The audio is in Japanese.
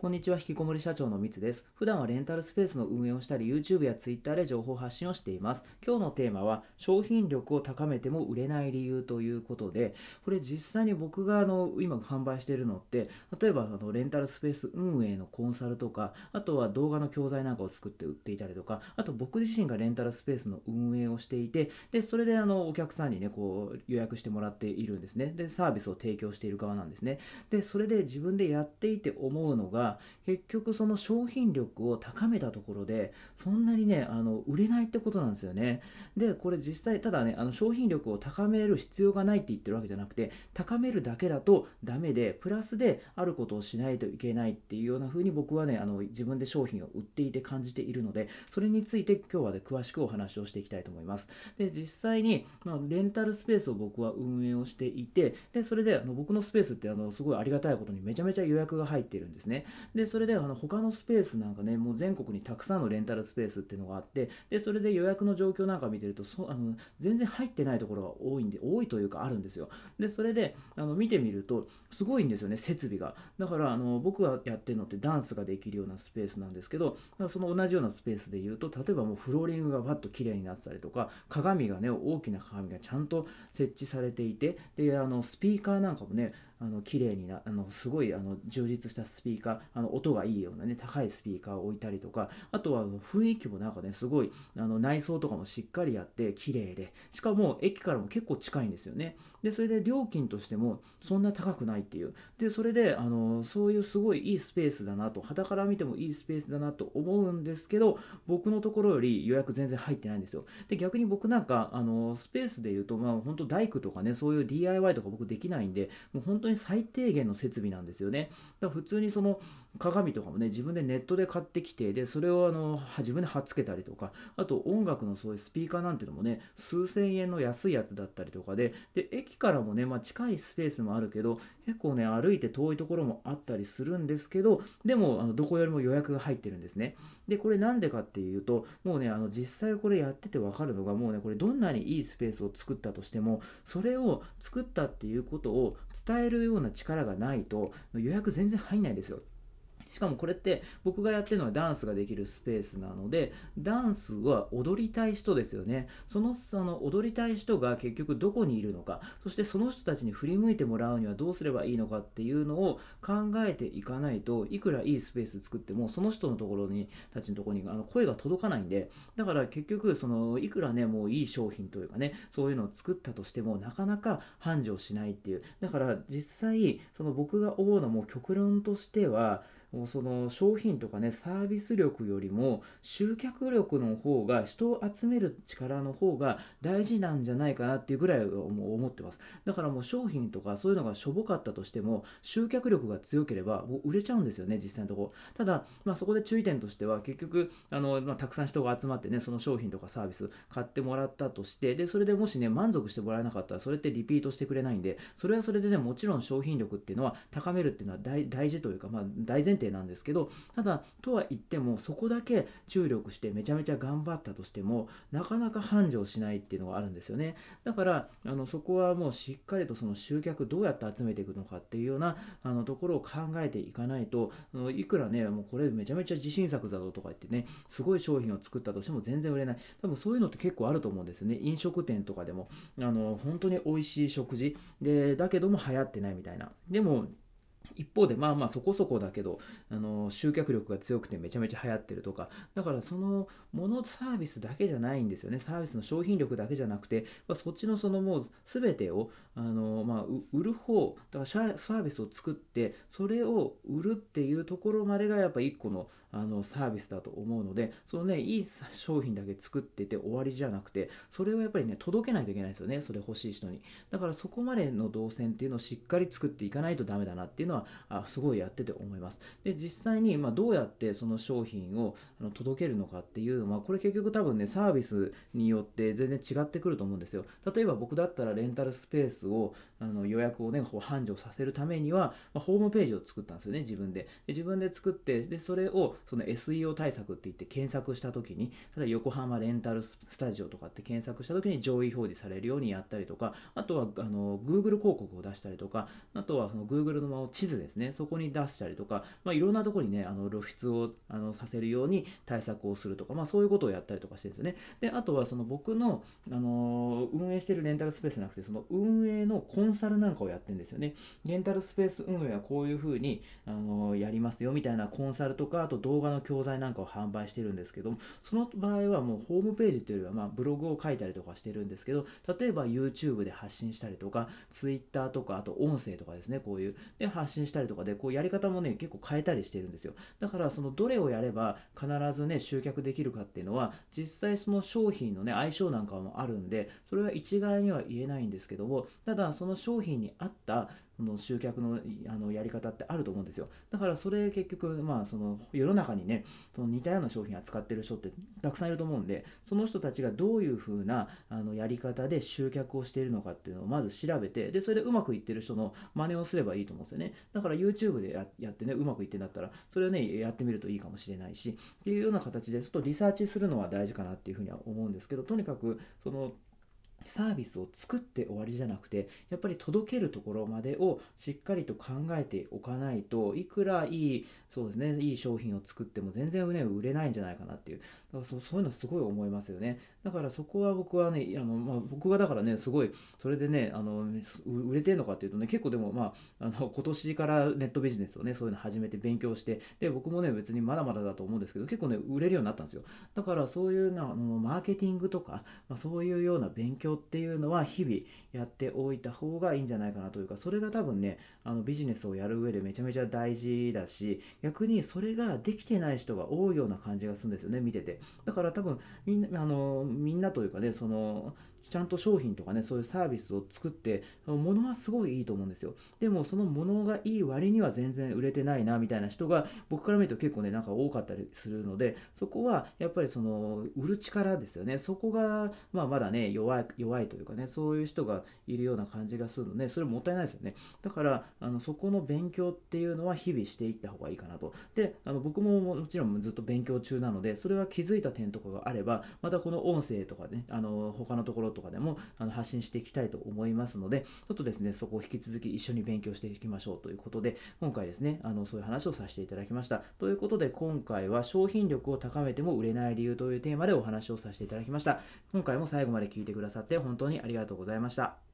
こんにちは、引きこもり社長のみつです。普段はレンタルスペースの運営をしたり、YouTube や Twitter で情報発信をしています。今日のテーマは、商品力を高めても売れない理由ということで、これ実際に僕があの今販売しているのって、例えばあのレンタルスペース運営のコンサルとか、あとは動画の教材なんかを作って売っていたりとか、あと僕自身がレンタルスペースの運営をしていて、で、それであのお客さんにね、こう予約してもらっているんですね。で、サービスを提供している側なんですね。で、それで自分でやっていて思うのが、結局その商品力を高めたところでそんなにねあの売れないってことなんですよね。でこれ実際ただねあの商品力を高める必要がないって言ってるわけじゃなくて高めるだけだとダメでプラスであることをしないといけないっていうような風に僕はねあの自分で商品を売っていて感じているのでそれについて今日はね詳しくお話をしていきたいと思います。で実際に、まあ、レンタルスペースを僕は運営をしていてでそれであの僕のスペースってあのすごいありがたいことにめちゃめちゃ予約が入っているんですね。でそれであの他のスペースなんかね、もう全国にたくさんのレンタルスペースっていうのがあって、で、それで予約の状況なんか見てると、そあの全然入ってないところが多いんで、多いというかあるんですよ。で、それであの見てみると、すごいんですよね、設備が。だからあの僕がやってるのってダンスができるようなスペースなんですけど、その同じようなスペースで言うと、例えばもうフローリングがバッと綺麗になってたりとか、鏡がね、大きな鏡がちゃんと設置されていて、で、あのスピーカーなんかもね、あの綺麗になあのすごいあの充実したスピーカーあの音がいいようなね高いスピーカーを置いたりとかあとは雰囲気もなんかねすごいあの内装とかもしっかりやって綺麗で。しかも駅からも結構近いんですよね。でそれで料金としてもそんな高くないっていうでそれであのそういうすごいいいスペースだなと肌から見てもいいスペースだなと思うんですけど僕のところより予約全然入ってないんですよで逆に僕なんかあのスペースで言うとまあ本当大工とかねそういう DIY とか僕できないんでもう本当に最低限の設備なんですよね。だから普通にその鏡とかもね、自分でネットで買ってきて、で、それをあの自分で貼っつけたりとか、あと音楽のそういうスピーカーなんていうのもね、数千円の安いやつだったりとかで、で、駅からもね、まあ、近いスペースもあるけど、結構ね、歩いて遠いところもあったりするんですけど、でも、あのどこよりも予約が入ってるんですね。で、これなんでかっていうと、もうね、あの実際これやっててわかるのが、もうね、これどんなにいいスペースを作ったとしても、それを作ったっていうことを伝えるような力がないと予約全然入んないんですよ。しかもこれって僕がやってるのはダンスができるスペースなのでダンスは踊りたい人ですよね。そのその踊りたい人が結局どこにいるのか。そしてその人たちに振り向いてもらうにはどうすればいいのかっていうのを考えていかないといくらいいスペース作ってもその人のところにたちのところにあの声が届かないんで。だから結局そのいくらねもういい商品というかねそういうのを作ったとしてもなかなか繁盛しないっていう。だから実際その僕が思うのも極論としてはその商品とかねサービス力よりも集客力の方が人を集める力の方が大事なんじゃないかなっていうぐらい思ってます。だからもう商品とかそういうのがしょぼかったとしても集客力が強ければもう売れちゃうんですよね実際のとこ。ただ、まあ、そこで注意点としては結局あの、まあ、たくさん人が集まってねその商品とかサービス買ってもらったとしてでそれでもしね満足してもらえなかったらそれってリピートしてくれないんでそれはそれでねもちろん商品力っていうのは高めるっていうのは大事というか、まあ、大前提定なんですけどただとは言ってもそこだけ注力してめちゃめちゃ頑張ったとしてもなかなか繁盛しないっていうのがあるんですよね。だからあのそこはもうしっかりとその集客どうやって集めていくのかっていうようなあのところを考えていかないといくらねもうこれめちゃめちゃ自信作だぞとか言ってねすごい商品を作ったとしても全然売れない。多分そういうのって結構あると思うんですよね。飲食店とかでも。あの本当に美味しい食事。でだけども流行ってないみたいな。でも一方でまあまあそこそこだけどあの集客力が強くてめちゃめちゃ流行ってるとかだからそのものサービスだけじゃないんですよね。サービスの商品力だけじゃなくて、まあ、そっちのそのもう全てをあの、まあ、売る方だからサービスを作ってそれを売るっていうところまでがやっぱ一個のあのサービスだと思うのでそのねいい商品だけ作ってて終わりじゃなくてそれをやっぱりね届けないといけないですよね。それ欲しい人に。だからそこまでの動線っていうのをしっかり作っていかないとダメだなっていうのはあすごいやってて思います。で、実際に、まどうやってその商品をあの届けるのかっていうのは、これ結局多分ね、サービスによって全然違ってくると思うんですよ。例えば僕だったらレンタルスペースをあの予約をね、繁盛させるためには、ま、ホームページを作ったんですよね、自分で。で自分で作って、で、それをその SEO 対策って言って検索した時に、例えば横浜レンタルスタジオとかって検索した時に上位表示されるようにやったりとか、あとはあの Google 広告を出したりとか、あとはその Google の地図ですね。そこに出したりとか、まあ、いろんなところにねあの露出をあのさせるように対策をするとか、まあ、そういうことをやったりとかしてるんですよね。であとはその僕の、あの運営してるレンタルスペースじゃなくてその運営のコンサルなんかをやってるんですよね。レンタルスペース運営はこういうふうに、あのやりますよみたいなコンサルとかあと動画の教材なんかを販売してるんですけどその場合はもうホームページというよりはまあブログを書いたりとかしてるんですけど例えば YouTube で発信したりとか Twitter とかあと音声とかですねこういうで発信したりとかでこうやり方もね結構変えたりしてるんですよ。だからそのどれをやれば必ずね集客できるかっていうのは実際その商品のね相性なんかもあるんでそれは一概には言えないんですけどもただその商品に合ったの集客のあのやり方ってあると思うんですよ。だからそれ結局まあその世の中にねその似たような商品扱ってる人ってたくさんいると思うんでその人たちがどういう風なあのやり方で集客をしているのかっていうのをまず調べてでそれでうまくいってる人の真似をすればいいと思うんですよね。だから YouTube でやってねうまくいってんだったらそれをねやってみるといいかもしれないしっていうような形でちょっとリサーチするのは大事かなっていうふうには思うんですけどとにかくそのサービスを作って終わりじゃなくてやっぱり届けるところまでをしっかりと考えておかないといくらいいそうですねいい商品を作っても全然、ね、売れないんじゃないかなっていう。だからそそういうのすごい思いますよね。だからそこは僕はねあの、まあ、僕がだからねすごいそれでねあの売れてるのかっていうとね結構でもまああの今年からネットビジネスをねそういうの始めて勉強してで僕もね別にまだまだだと思うんですけど結構ね売れるようになったんですよ。だからそういうなあのマーケティングとか、まあ、そういうような勉強っていうのは日々やっておいた方がいいんじゃないかなというかそれが多分ねあのビジネスをやる上でめちゃめちゃ大事だし逆にそれができてない人が多いような感じがするんですよね見てて。だから多分みんなあのみんなというかねそのちゃんと商品とかねそういうサービスを作って物はすごいいいと思うんですよ。でもその物がいい割には全然売れてないなみたいな人が僕から見ると結構ねなんか多かったりするのでそこはやっぱりその売る力ですよね。そこが、まあ、まだね弱い弱いというかねそういう人がいるような感じがするのでそれもったいないですよね。だからあのそこの勉強っていうのは日々していった方がいいかなと。であの僕ももちろんずっと勉強中なのでそれは気づいた点とかがあればまたこの音声とかねあの他のところろとかでもあの発信していきたいと思いますので、ちょっとですね、そこを引き続き一緒に勉強していきましょうということで、今回ですね、あのそういう話をさせていただきました。ということで、今回は商品力を高めても売れない理由というテーマでお話をさせていただきました。今回も最後まで聞いてくださって本当にありがとうございました。